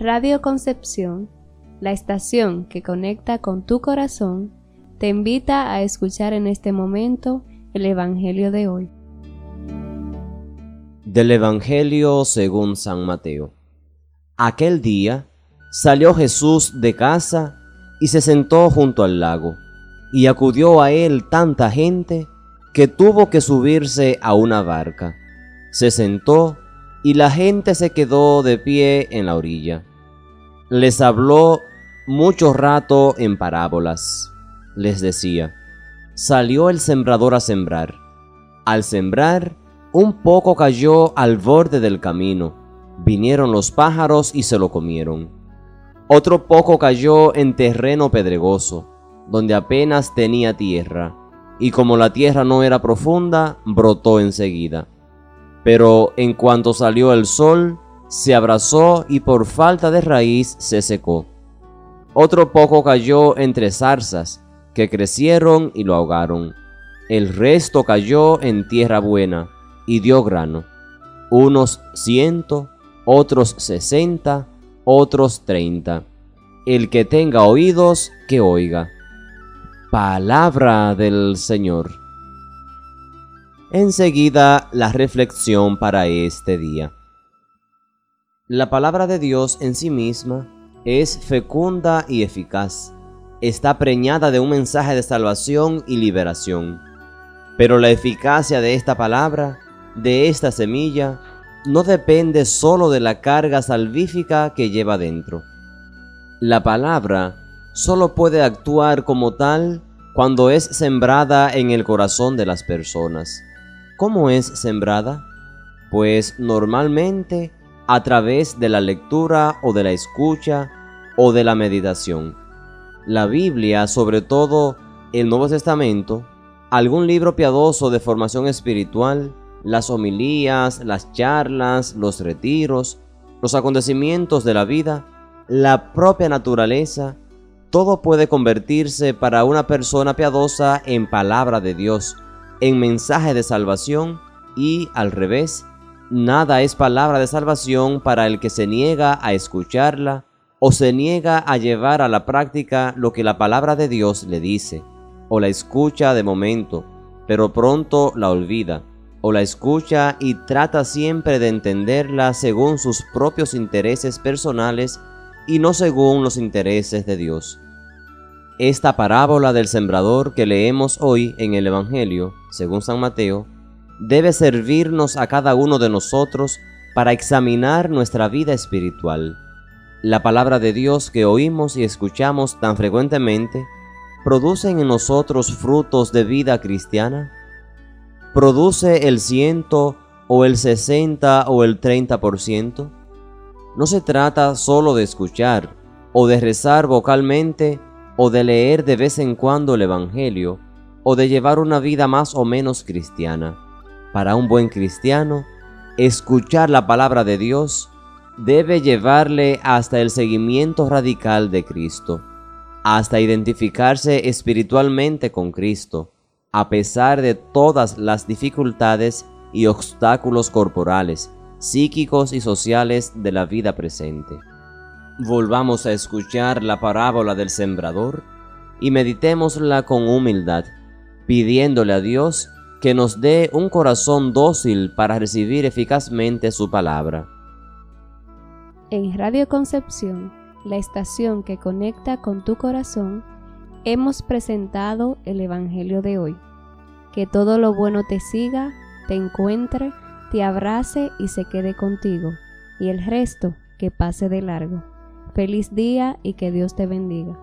Radio Concepción, la estación que conecta con tu corazón, te invita a escuchar en este momento el Evangelio de hoy. Del Evangelio según San Mateo. Aquel día salió Jesús de casa y se sentó junto al lago, y acudió a él tanta gente que tuvo que subirse a una barca. Se sentó y la gente se quedó de pie en la orilla les habló mucho rato en parábolas. Les decía, salió el sembrador a sembrar. Al sembrar, un poco cayó al borde del camino. Vinieron los pájaros y se lo comieron. Otro poco cayó en terreno pedregoso, donde apenas tenía tierra, y como la tierra no era profunda, brotó enseguida. Pero en cuanto salió el sol, se abrazó y por falta de raíz se secó. Otro poco cayó entre zarzas, que crecieron y lo ahogaron. El resto cayó en tierra buena y dio grano. Unos ciento, otros sesenta, otros treinta. El que tenga oídos, que oiga. Palabra del Señor. Enseguida la reflexión para este día. La palabra de Dios en sí misma es fecunda y eficaz. Está preñada de un mensaje de salvación y liberación. Pero la eficacia de esta palabra, de esta semilla, no depende solo de la carga salvífica que lleva dentro. La palabra solo puede actuar como tal cuando es sembrada en el corazón de las personas. ¿Cómo es sembrada? Pues normalmente a través de la lectura o de la escucha o de la meditación. La Biblia, sobre todo el Nuevo Testamento, algún libro piadoso de formación espiritual, las homilías, las charlas, los retiros, los acontecimientos de la vida, la propia naturaleza, todo puede convertirse para una persona piadosa en palabra de Dios, en mensaje de salvación y al revés, Nada es palabra de salvación para el que se niega a escucharla o se niega a llevar a la práctica lo que la palabra de Dios le dice, o la escucha de momento, pero pronto la olvida, o la escucha y trata siempre de entenderla según sus propios intereses personales y no según los intereses de Dios. Esta parábola del sembrador que leemos hoy en el Evangelio, según San Mateo, debe servirnos a cada uno de nosotros para examinar nuestra vida espiritual. La palabra de Dios que oímos y escuchamos tan frecuentemente, ¿producen en nosotros frutos de vida cristiana? ¿Produce el ciento o el sesenta o el treinta por ciento? No se trata solo de escuchar o de rezar vocalmente o de leer de vez en cuando el Evangelio o de llevar una vida más o menos cristiana para un buen cristiano, escuchar la palabra de Dios debe llevarle hasta el seguimiento radical de Cristo, hasta identificarse espiritualmente con Cristo, a pesar de todas las dificultades y obstáculos corporales, psíquicos y sociales de la vida presente. Volvamos a escuchar la parábola del sembrador y meditémosla con humildad, pidiéndole a Dios que nos dé un corazón dócil para recibir eficazmente su palabra. En Radio Concepción, la estación que conecta con tu corazón, hemos presentado el Evangelio de hoy. Que todo lo bueno te siga, te encuentre, te abrace y se quede contigo, y el resto que pase de largo. Feliz día y que Dios te bendiga.